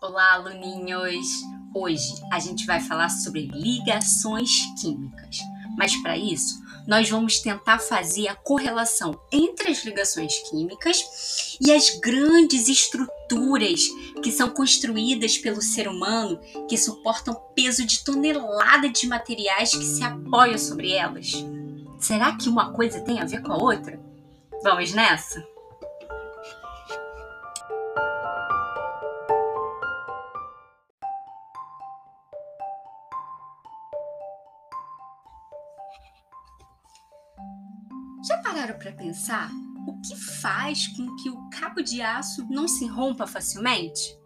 Olá, aluninhos! Hoje a gente vai falar sobre ligações químicas, mas para isso nós vamos tentar fazer a correlação entre as ligações químicas e as grandes estruturas que são construídas pelo ser humano que suportam peso de tonelada de materiais que se apoiam sobre elas. Será que uma coisa tem a ver com a outra? Vamos nessa? Já pararam para pensar o que faz com que o cabo de aço não se rompa facilmente?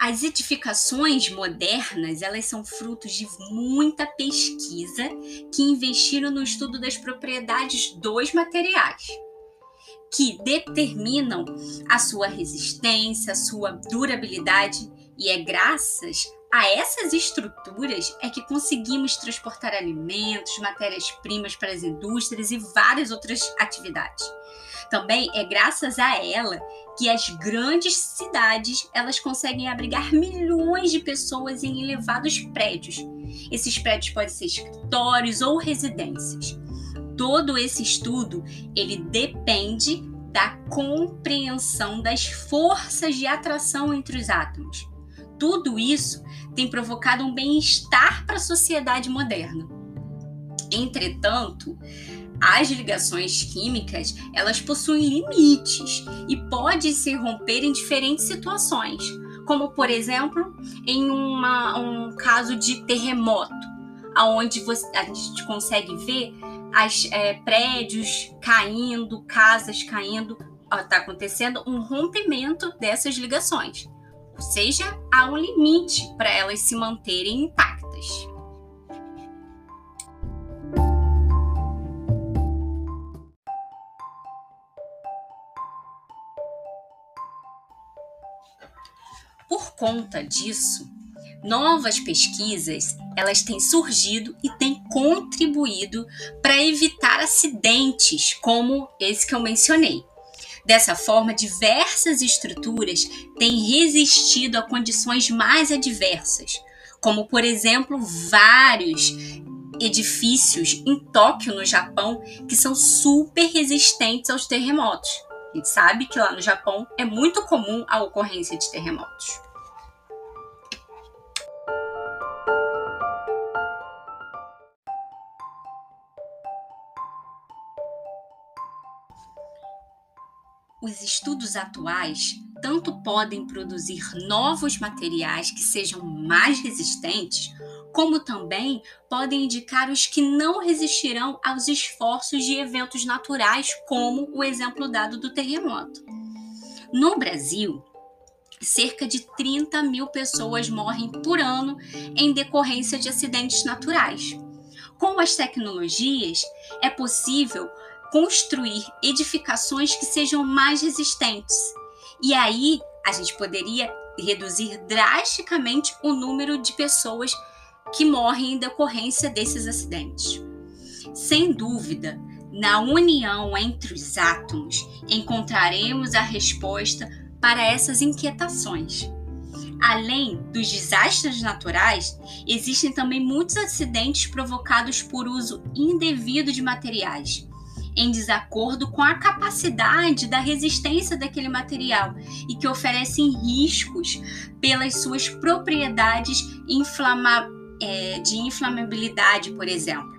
As edificações modernas, elas são frutos de muita pesquisa que investiram no estudo das propriedades dos materiais, que determinam a sua resistência, a sua durabilidade, e é graças a essas estruturas é que conseguimos transportar alimentos, matérias-primas para as indústrias e várias outras atividades. Também é graças a ela que as grandes cidades elas conseguem abrigar milhões de pessoas em elevados prédios. Esses prédios podem ser escritórios ou residências. Todo esse estudo ele depende da compreensão das forças de atração entre os átomos. Tudo isso tem provocado um bem-estar para a sociedade moderna. Entretanto, as ligações químicas, elas possuem limites e podem se romper em diferentes situações, como por exemplo, em uma, um caso de terremoto, aonde você, a gente consegue ver as é, prédios caindo, casas caindo, está acontecendo um rompimento dessas ligações. Ou seja, há um limite para elas se manterem intactas. Por conta disso, novas pesquisas elas têm surgido e têm contribuído para evitar acidentes como esse que eu mencionei. Dessa forma, diversas estruturas têm resistido a condições mais adversas, como, por exemplo, vários edifícios em Tóquio, no Japão, que são super resistentes aos terremotos. A gente sabe que lá no Japão é muito comum a ocorrência de terremotos. Os estudos atuais tanto podem produzir novos materiais que sejam mais resistentes, como também podem indicar os que não resistirão aos esforços de eventos naturais, como o exemplo dado do terremoto. No Brasil, cerca de 30 mil pessoas morrem por ano em decorrência de acidentes naturais. Com as tecnologias, é possível construir edificações que sejam mais resistentes. E aí a gente poderia reduzir drasticamente o número de pessoas que morrem em decorrência desses acidentes. Sem dúvida, na união entre os átomos encontraremos a resposta para essas inquietações. Além dos desastres naturais, existem também muitos acidentes provocados por uso indevido de materiais em desacordo com a capacidade da resistência daquele material e que oferecem riscos pelas suas propriedades inflama é, de inflamabilidade, por exemplo.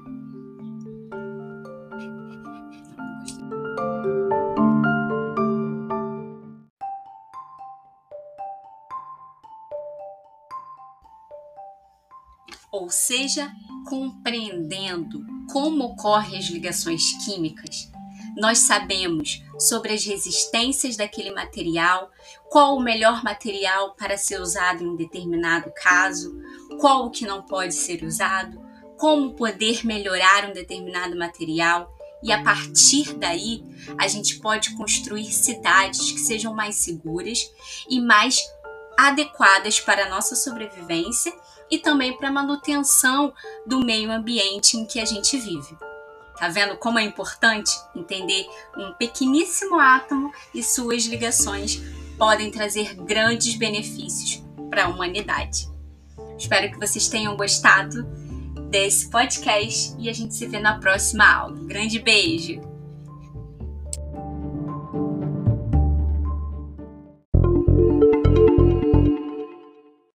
Ou seja, compreendendo como ocorrem as ligações químicas, nós sabemos sobre as resistências daquele material, qual o melhor material para ser usado em um determinado caso, qual o que não pode ser usado, como poder melhorar um determinado material. E a partir daí, a gente pode construir cidades que sejam mais seguras e mais adequadas para a nossa sobrevivência e também para a manutenção do meio ambiente em que a gente vive. Tá vendo como é importante entender um pequeníssimo átomo e suas ligações podem trazer grandes benefícios para a humanidade. Espero que vocês tenham gostado desse podcast e a gente se vê na próxima aula. grande beijo!